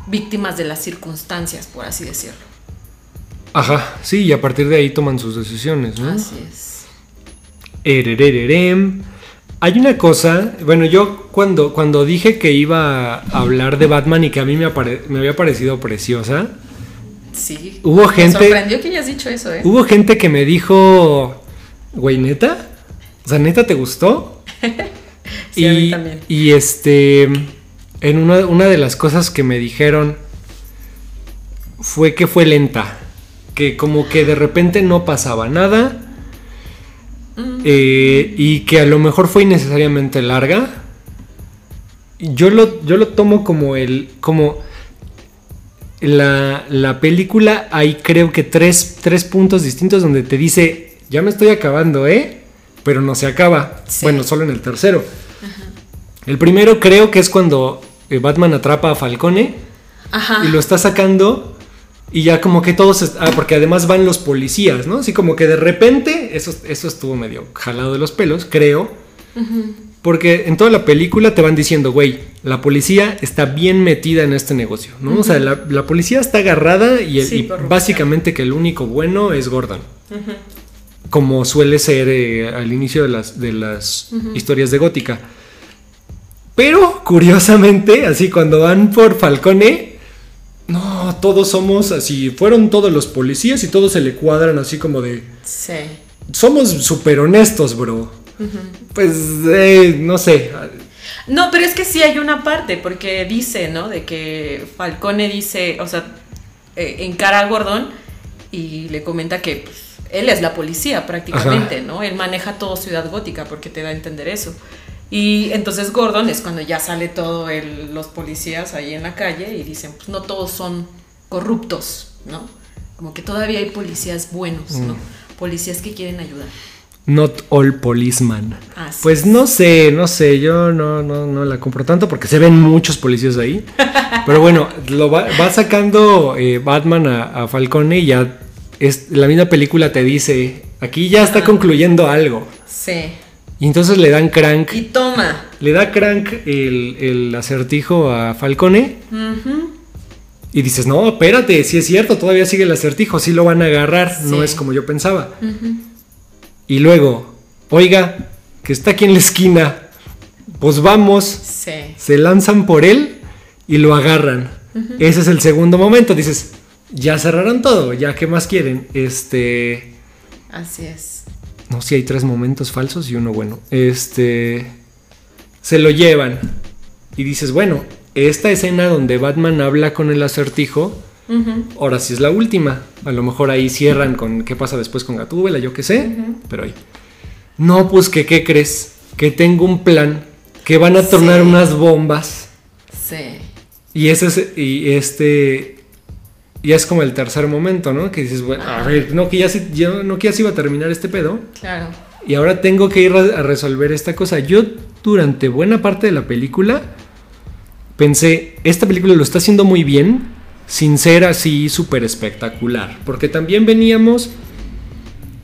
víctimas de las circunstancias, por así decirlo. Ajá, sí, y a partir de ahí toman sus decisiones, ¿no? Así es. Ererererem. Hay una cosa, bueno, yo cuando, cuando dije que iba a hablar de Batman y que a mí me, había parecido preciosa, Sí. Hubo gente- Me sorprendió que hayas dicho eso, ¿eh? hubo gente que me dijo, güey, neta, o sea, neta, ¿te gustó? Sí, a mí y, también. y este, en una, una de las cosas que me dijeron fue que fue lenta, que como que de repente no pasaba nada Mm. eh, y que a lo mejor fue innecesariamente larga. Yo lo, yo lo tomo como el, como la, la película, hay creo que tres, tres puntos distintos donde te dice, ya me estoy acabando, ¿eh? Pero no se acaba. Sí. Bueno, solo en el tercero. El primero creo que es cuando eh, Batman atrapa a Falcone Ajá. y lo está sacando y ya como que todos... Ah, porque además van los policías, ¿no? Así como que de repente, eso, eso estuvo medio jalado de los pelos, creo. Porque en toda la película te van diciendo, güey, la policía está bien metida en este negocio, ¿no? O sea, la, la policía está agarrada y, el- Sí, y corrupción. básicamente que el único bueno es Gordon. Como suele ser eh, al inicio de las, de las historias de Gótica. Pero, curiosamente, así cuando van por Falcone, no, todos somos así, fueron todos los policías y todos se le cuadran así como de, Sí. somos súper honestos, bro. Pues, eh, no sé. No, pero es que sí hay una parte, porque dice, ¿no? De que Falcone dice, o sea, eh, encara a Gordon y le comenta que pues, él es la policía prácticamente, Ajá. ¿no? Él maneja todo Ciudad Gótica porque te da a entender eso. Y entonces Gordon es cuando ya sale todo el- los policías ahí en la calle y dicen, pues no todos son corruptos, ¿no? Como que todavía hay policías buenos, ¿no? Policías que quieren ayudar. Not all policeman. Así Pues es. no sé, no sé, yo no, no, no la compro tanto porque se ven muchos policías ahí. Pero bueno, lo va, va sacando eh, Batman a, a Falcone y ya es, la misma película te dice, aquí ya está concluyendo algo. Sí. Y entonces le dan crank, Y toma. le da crank el, el acertijo a Falcone y dices, no, espérate, si es cierto, todavía sigue el acertijo, sí lo van a agarrar, no es como yo pensaba. Y luego, oiga, que está aquí en la esquina, pues vamos, Sí. se lanzan por él y lo agarran. Ese es el segundo momento, dices, ya cerraron todo, ya qué más quieren. Este, Así es. No, si hay tres momentos falsos y uno bueno. Este, se lo llevan y dices, bueno, esta escena donde Batman habla con el acertijo. Ahora sí es la última. A lo mejor ahí cierran con qué pasa después con Gatúbela, yo qué sé. Pero ahí. No, pues que qué crees? Que tengo un plan. Que van a tornar Sí. unas bombas. Sí. Y ese es, y este. Ya es como el tercer momento, ¿no? Que dices, bueno, a ver, no que ya se, ya- no que ya se iba a terminar este pedo. Claro. Y ahora tengo que ir a a resolver esta cosa. Yo durante buena parte de la película pensé, esta película lo está haciendo muy bien, sin ser así súper espectacular. Porque también veníamos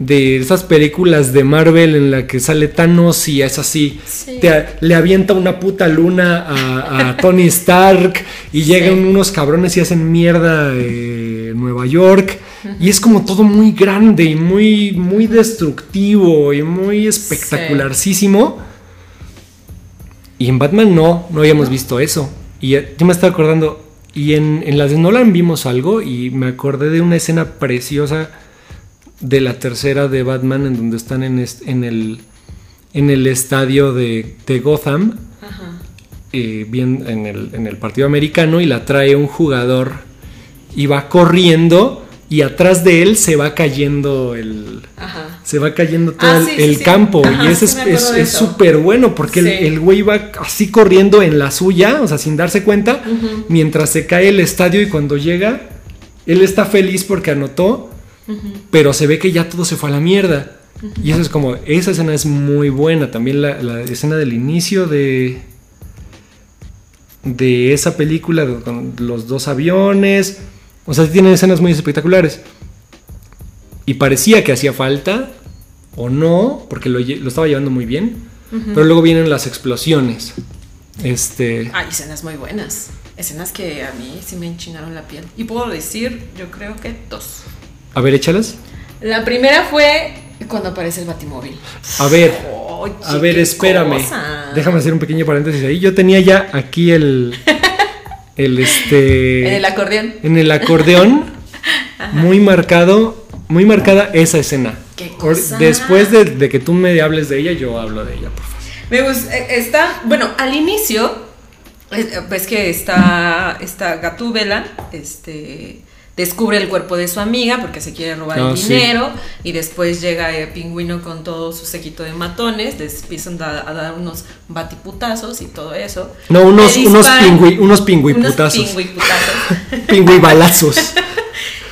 de esas películas de Marvel en la que sale Thanos y es así. Sí. te- le avienta una puta luna a, a Tony Stark y llegan unos cabrones y hacen mierda eh, en Nueva York. Y es como todo muy grande y muy, muy destructivo y muy espectacularcísimo. Y en Batman no, no habíamos visto eso. Y eh, yo me estaba acordando, y en, en las de Nolan vimos algo y me acordé de una escena preciosa de la tercera de Batman en donde están en, el, en el estadio de, de Gotham, Ajá. eh, bien en el, en el partido americano y la trae un jugador y va corriendo y atrás de él se va cayendo el... Ajá. Se va cayendo todo Ah, el, sí, sí, el sí. campo Ajá, y ese sí es- súper bueno porque el güey va así corriendo en la suya, o sea, sin darse cuenta, mientras se cae el estadio y cuando llega, él está feliz porque anotó, pero se ve que ya todo se fue a la mierda. Y eso es como, esa escena es muy buena. También la, la escena del inicio de, de esa película con los dos aviones. O sea, tiene escenas muy espectaculares. Y parecía que hacía falta, o no, porque lo estaba llevando muy bien. Pero luego vienen las explosiones. Este. Hay escenas muy buenas. Escenas que a mí sí me enchinaron la piel. Y puedo decir, yo creo que dos. A ver, échalas. La primera fue cuando aparece el batimóvil. A ver. Oye, A ver, espérame. cosa. Déjame hacer un pequeño paréntesis ahí. Yo tenía ya aquí el. El este. En el acordeón. en el acordeón. muy marcado. Muy marcada esa escena. Qué cosa. Después de, de que tú me hables de ella, yo hablo de ella, por favor. Me gusta, eh, está, bueno, al inicio, ves que está, está Gatúbela, este, descubre el cuerpo de su amiga porque se quiere robar Ah, el sí. dinero y después llega el pingüino con todo su séquito de matones, les empiezan a, a dar unos batiputazos y todo eso. No, unos, unos, pingüi, unos unos pingüiputazos. pingüiputazos. Pingüibalazos.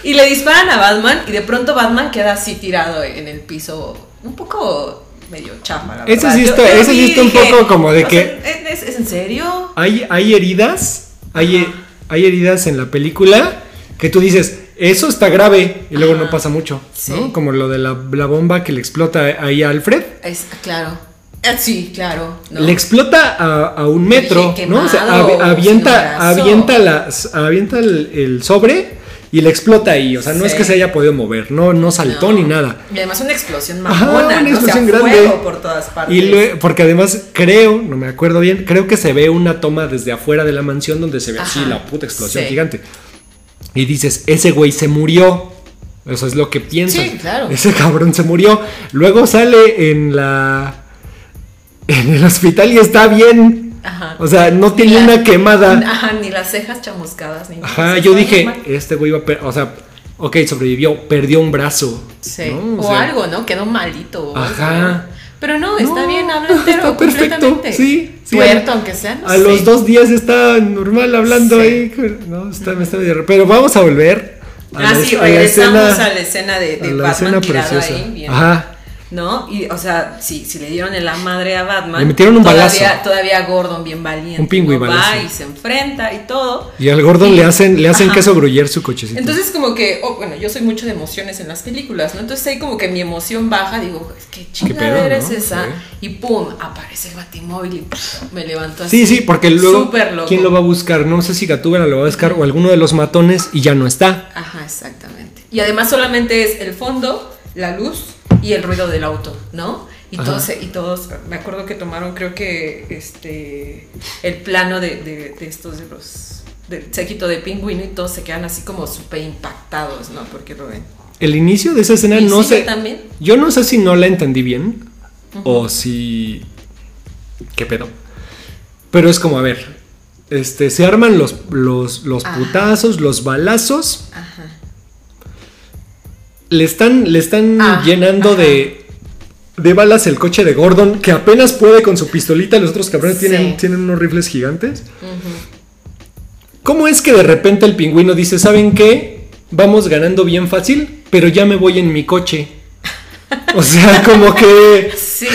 y le disparan a Batman y de pronto Batman queda así tirado en el piso, un poco medio chafa, verdad. sí está- ese sí está un poco como de que- ¿es, es en serio? Hay, hay heridas. Hay, hay heridas en la película que tú dices, eso está grave. Y luego Ajá. no pasa mucho. Sí. ¿no? Como lo de la, la bomba que le explota ahí a Alfred. Es, claro. Ah, sí, claro. ¿no? Le explota a, a un metro, Dije, ¿no? O sea, quemado, avi- avienta, avienta, las, avienta el, el sobre y le explota ahí. O sea, no es que se haya podido mover, no, no saltó No. ni nada. Y además una explosión Ajá, mamona, una ¿no? explosión o sea, grande. fuego por todas partes. Y porque además creo, no me acuerdo bien, creo que se ve una toma desde afuera de la mansión donde se ve así Ajá. la puta explosión Sí. gigante. Y dices, ese güey se murió. Eso es lo que piensas. Sí, claro. Ese cabrón se murió. Luego sale en la. En el hospital y está bien. Ajá. O sea, no tiene la- una quemada. Ajá, ni las cejas chamuscadas, ni. Ajá, yo dije, este güey va a. O sea, ok, sobrevivió, perdió un brazo. Sí. ¿no? O, sea, algo, ¿no? Quedó malito. Ajá. Pero no, está No, bien, habla entero. está perfecto, sí, sí, aunque sea. no A sé. los dos días está normal hablando Sí. ahí. No, está, me está medio- Pero vamos a volver. a Ah, la- sí, a la regresamos escena- a la escena de, de a la Batman escena tirado preciosa. ahí. bien. Ajá. ¿No? Y, o sea, sí, si le dieron en la madre a Batman. Le metieron un todavía, balazo. Todavía Gordon, bien valiente. Un pingüi ¿no? Va y se enfrenta y todo. Y al Gordon Y- le hacen, le hacen queso gruyer su cochecito. Entonces como que, oh, bueno, yo soy mucho de emociones en las películas, ¿no? Entonces ahí como que mi emoción baja, digo, qué chingadera pedo, es ¿no? esa. Sí. Y pum, aparece el batimóvil y pff, me levanto sí, así. sí, porque luego. ¿Quién lo va a buscar? No sé si Gatúbela lo va a buscar o alguno de los matones y ya no está. Ajá, exactamente. Y además solamente es el fondo, la luz y el ruido del auto, ¿no? Y Ajá. todos, y todos, me acuerdo que tomaron creo que este el plano de, de, de estos de los del séquito de pingüino y todos se quedan así como súper impactados, ¿no? Porque lo ven. El inicio de esa escena no sé. también. Yo no sé si no la entendí bien o si. ¿Qué pedo? Pero es como, a ver. este, se arman los, los, los putazos, los balazos. Ajá. Le están, le están Ah, llenando ajá. de, de balas el coche de Gordon, que apenas puede con su pistolita. Los otros cabrones Sí. tienen, tienen unos rifles gigantes. ¿Cómo es que de repente el pingüino dice, ¿saben qué? Vamos ganando bien fácil, pero ya me voy en mi coche. O sea, como que... Sí.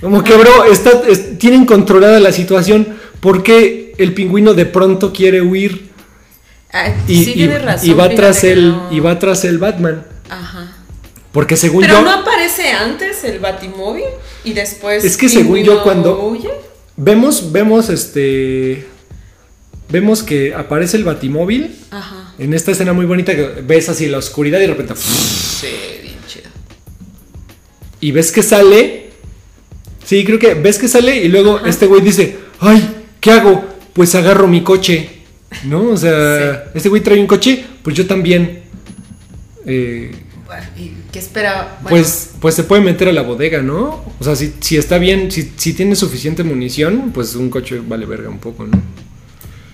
Como que, bro, está, es- tienen controlada la situación porque el pingüino de pronto quiere huir Ah, y, sí y- razón. y va tras el no. y va tras el Batman. Ajá. Porque según Pero yo, no aparece antes el Batimóvil y después. Es que según yo, cuando- huye. vemos, vemos este. Vemos que aparece el Batimóvil Ajá. en esta escena muy bonita que ves así la oscuridad y de repente. Sí, bien chido. Y ves que sale. Sí, creo que ves que sale y luego Ajá. este güey dice: ¡Ay! ¿Qué hago? Pues agarro mi coche. ¿No? O sea, este güey trae un coche, pues yo también. Eh, Bueno, ¿y qué espera? Bueno, Pues, pues se puede meter a la bodega, ¿no? O sea, si, si está bien, si, si tiene suficiente munición, pues un coche vale verga un poco, ¿no?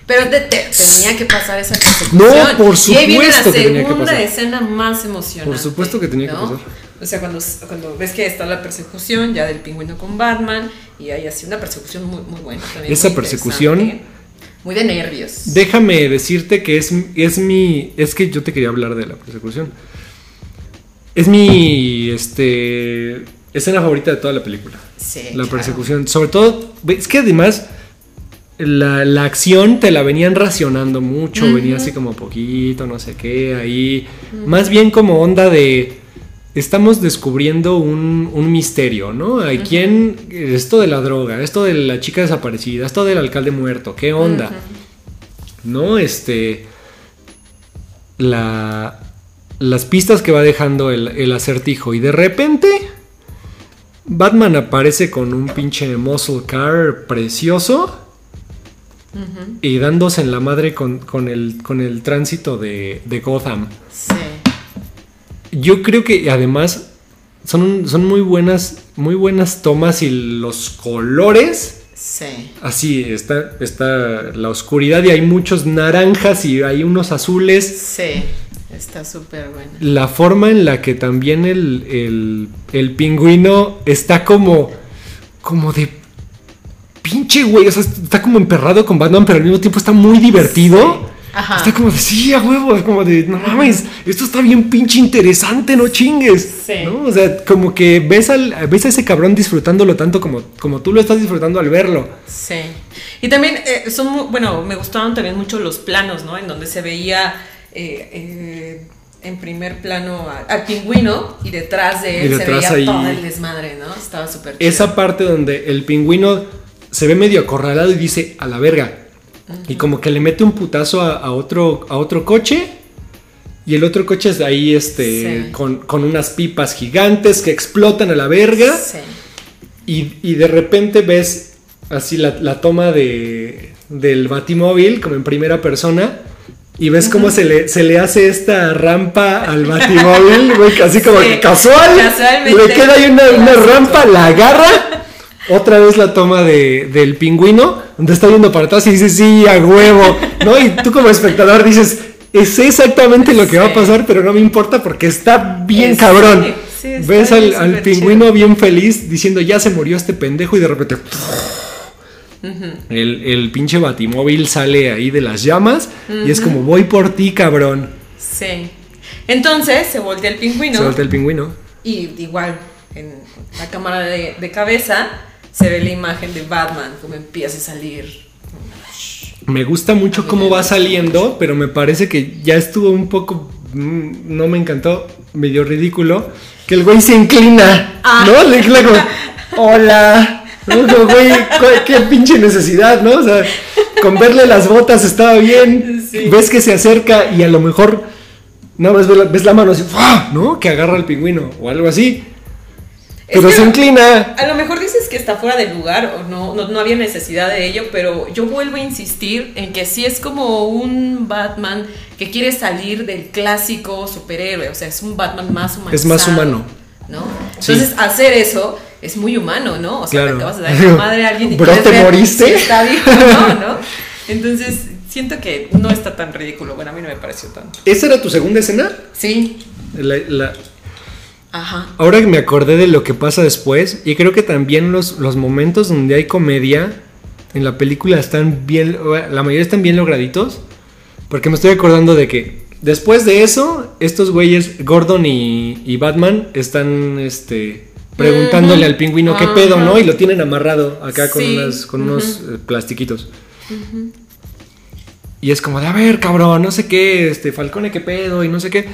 Pero te- te- tenía que pasar esa persecución. No, por Y ahí viene la supuesto que tenía que segunda escena más emocionante. Por supuesto que tenía que pasar. O sea, cuando, cuando ves que está la persecución ya del pingüino con Batman y hay así una persecución muy, muy buena. también Esa persecución- Muy de nervios. Déjame decirte que es, es mi. Es que yo te quería hablar de la persecución. Es mi. Este. Escena favorita de toda la película. Sí, La claro. persecución. Sobre todo. Es que además. La, la acción te la venían racionando mucho. Venía así como poquito, no sé qué. Ahí. Más bien como onda de. Estamos descubriendo un, un misterio, ¿no? Hay quien. Esto de la droga, esto de la chica desaparecida, esto del alcalde muerto, ¿qué onda? ¿no? Este. La. Las pistas que va dejando el, el acertijo. Y de repente. Batman aparece con un pinche muscle car precioso. Y dándose en la madre con, con el, con el tránsito de, de Gotham. Sí. Yo creo que además son, son muy buenas. Muy buenas tomas y los colores. Sí. Así está, está la oscuridad y hay muchos naranjas y hay unos azules. Sí. Está súper buena. La forma en la que también el, el, el pingüino está como. como de. pinche güey. O sea, está como emperrado con Batman, pero al mismo tiempo está muy divertido. Ajá. Está como de sí, a huevo. Es como de no mames, esto está bien pinche interesante, no chingues. Sí. ¿no? O sea, como que ves, al, ves a ese cabrón disfrutándolo tanto como, como tú lo estás disfrutando al verlo. Sí. Y también eh, son, bueno, me gustaban también mucho los planos, ¿no? En donde se veía eh, eh, en primer plano al pingüino y detrás de él Y se detrás veía ahí- todo el desmadre, ¿no? Estaba súper esa parte donde el pingüino se ve medio acorralado y dice a la verga. Y como que le mete un putazo a, a otro, a otro coche. Y el otro coche es ahí este, Sí. con, con unas pipas gigantes que explotan a la verga. Sí. Y, y de repente ves así la, la toma de, del batimóvil como en primera persona. Y ves cómo se le, se le hace esta rampa al batimóvil, güey, así como Sí, que casual. casualmente. Le queda ahí una, una rampa, la agarra. Otra vez la toma de, del pingüino, donde está viendo para atrás y dice, sí, a huevo. ¿No? Y tú como espectador dices, es exactamente lo que va a pasar, pero no me importa porque está bien Sí, cabrón. sí, está Ves al, al pingüino bien feliz diciendo, ya se murió este pendejo y de repente... El, el pinche batimóvil sale ahí de las llamas y es como voy por ti, cabrón. Sí. Entonces se voltea el pingüino Se voltea el pingüino. y igual en la cámara de, de cabeza se ve la imagen de Batman como empieza a salir. Me gusta mucho cómo va saliendo, pero me parece que ya estuvo un poco. mm, No me encantó, medio ridículo. Que el güey se inclina, Ah. ¿no? Le inclina como, hola. qué pinche necesidad, ¿no? O sea, con verle las botas estaba bien. Sí. Ves que se acerca y a lo mejor. No, ves, ves la, ves la mano así, ¡fua! ¿no? Que agarra al pingüino o algo así. Es Pero que se a inclina. A lo mejor dices que está fuera de lugar o no, no, no había necesidad de ello, pero yo vuelvo a insistir en que sí es como un Batman que quiere salir del clásico superhéroe, o sea, es un Batman más humano. Es más humano. ¿No? Sí. Entonces, hacer eso es muy humano, ¿no? O sea, Claro. le acabas de dar la madre a alguien y Bro, ¿te moriste? si está o no, ¿no? Entonces, siento que no está tan ridículo. Bueno, a mí no me pareció tanto. ¿Esa era tu segunda escena? Sí. La- la- Ajá. Ahora que me acordé de lo que pasa después, y creo que también los, los momentos donde hay comedia en la película están bien, la mayoría están bien lograditos, porque me estoy acordando de que después de eso, estos güeyes, Gordon y, y Batman, están este, preguntándole al pingüino qué pedo, ¿no? Y lo tienen amarrado acá con, unas- con unos eh, plastiquitos. Y es como de, a ver, cabrón, no sé qué, este, Falcone, qué pedo, y no sé qué.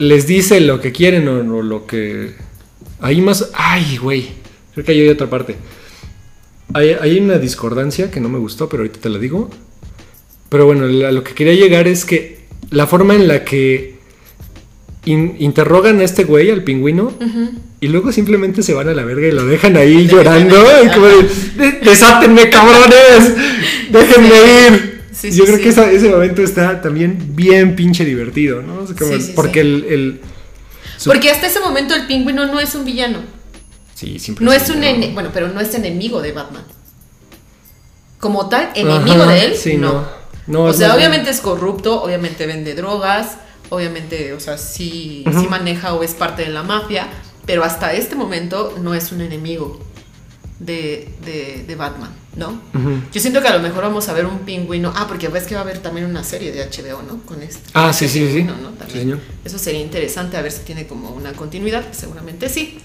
Les dice lo que quieren o, o lo que... Ahí más... Ay, güey. Creo que ahí hay otra parte. Hay, hay una discordancia que no me gustó, pero ahorita te la digo. Pero bueno, a lo que quería llegar es que la forma en la que in- interrogan a este güey, al pingüino, y luego simplemente se van a la verga y lo dejan ahí llorando. como "De- desátenme, cabrones, déjenme ir. Sí, Yo sí, creo sí. que esa- ese momento está también bien pinche divertido, ¿no? O sea, como- Sí, sí, porque el... el- su- Porque hasta ese momento el pingüino no es un villano. Sí, siempre No es es un bueno, pero no es enemigo de Batman. Como tal, enemigo Ajá, de él, sí, no. no. No, o sea, obviamente es corrupto, obviamente vende drogas, obviamente, o sea, sí, sí maneja o es parte de la mafia, pero hasta este momento no es un enemigo de, de- de Batman, ¿no? Yo siento que a lo mejor vamos a ver un pingüino. Ah, porque ves que va a haber también una serie de HBO, ¿no? Con este. Ah, sí, sí, sí. pingüino, ¿no? Sí, También. señor. Eso sería interesante a ver si tiene como una continuidad. Seguramente sí.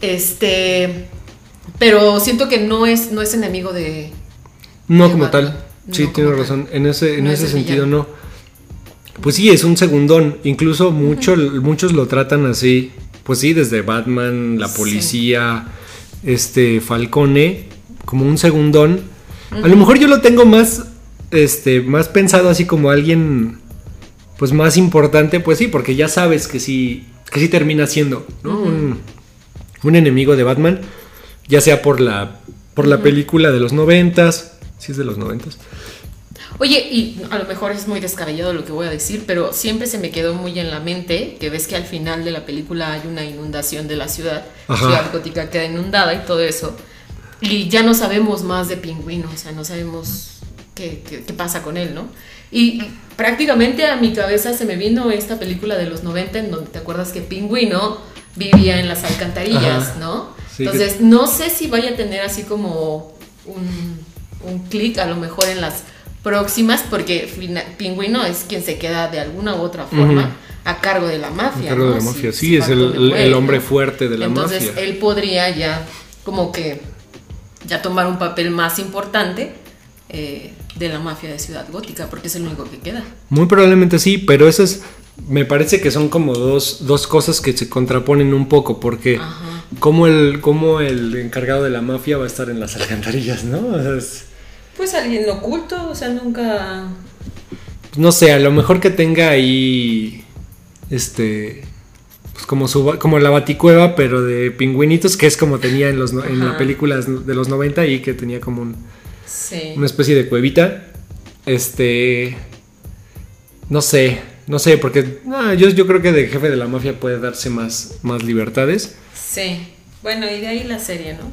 Este. Pero siento que no es, no es enemigo de. No de como Batman. tal. Sí, tienes razón. tal. En ese, en No ese es sentido no. Pues sí, es un segundón. Incluso mucho, muchos lo tratan así. Pues sí, desde Batman, la Sí. policía, este Falcone, como un segundón. A lo mejor yo lo tengo más, este, más pensado así como alguien, pues más importante, pues sí, porque ya sabes que sí, que sí termina siendo, ¿no? un, un enemigo de Batman, ya sea por la, por la película de los noventas, si es de los noventas. Oye, y a lo mejor es muy descabellado lo que voy a decir, pero siempre se me quedó muy en la mente que ves que al final de la película hay una inundación de la ciudad, Ajá. ciudad gótica queda inundada y todo eso. Y ya no sabemos más de Pingüino, o sea, no sabemos qué, qué- qué pasa con él, ¿no? Y prácticamente a mi cabeza se me vino esta película de los 90 en donde te acuerdas que Pingüino vivía en las alcantarillas, Ajá. ¿no? Sí, que- Entonces, no sé si vaya a tener así como un, un clic a lo mejor en las próximas, porque Pingüino es quien se queda de alguna u otra forma a cargo de la mafia. A cargo de ¿no? la mafia, sí, es el- hombre fuerte de la Entonces, mafia. él podría ya como que ya tomar un papel más importante eh, de la mafia de Ciudad Gótica, porque es el único que queda. Muy probablemente sí, pero eso es. Me parece que son como dos, dos cosas que se contraponen un poco, porque Ajá. como el, como el encargado de la mafia va a estar en las alcantarillas, ¿no? O sea, es- Pues alguien oculto, o sea, nunca... no sé, a lo mejor que tenga ahí. Este. Pues como, su, como la baticueva, pero de pingüinitos, que es como tenía en, los, en la Ajá. película de los 90 y que tenía como un, Sí. una especie de cuevita. Este. No sé, no sé, porque no, yo, yo creo que de jefe de la mafia puede darse más, más libertades. Sí. Bueno, y de ahí la serie, ¿no?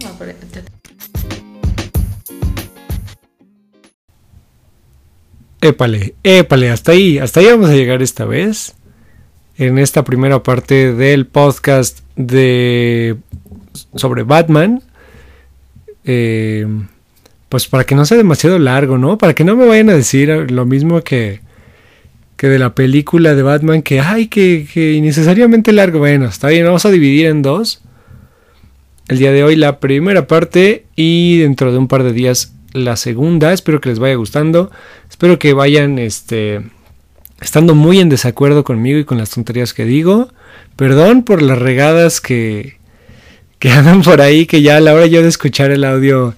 Épale, épale, hasta ahí, hasta ahí vamos a llegar esta vez. En esta primera parte del podcast de sobre Batman. Eh, pues para que no sea demasiado largo, ¿no? Para que no me vayan a decir lo mismo que, que de la película de Batman, que ay, que, que innecesariamente largo. Bueno, está bien, vamos a dividir en dos. El día de hoy la primera parte y dentro de un par de días la segunda. Espero que les vaya gustando. Espero que vayan este, estando muy en desacuerdo conmigo y con las tonterías que digo. Perdón por las regadas que, que andan por ahí, que ya a la hora yo de escuchar el audio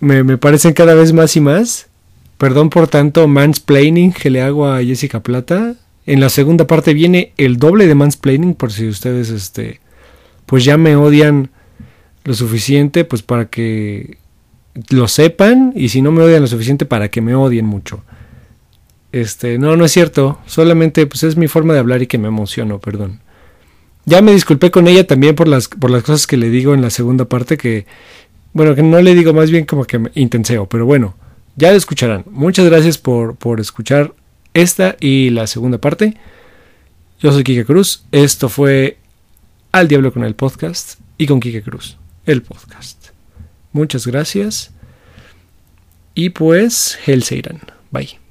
me, me parecen cada vez más y más. Perdón por tanto mansplaining que le hago a Jessica Plata. En la segunda parte viene el doble de mansplaining por si ustedes este pues ya me odian lo suficiente pues para que lo sepan y si no me odian lo suficiente para que me odien mucho. Este, no, no es cierto, solamente pues es mi forma de hablar y que me emociono, perdón. Ya me disculpé con ella también por las por las cosas que le digo en la segunda parte que Bueno, que no le digo más bien como que me intenseo, pero bueno, ya lo escucharán. Muchas gracias por, por escuchar esta y la segunda parte. Yo soy Kike Cruz. Esto fue Al Diablo con el podcast y con Kike Cruz, el podcast. Muchas gracias. Y pues, Hell Bye.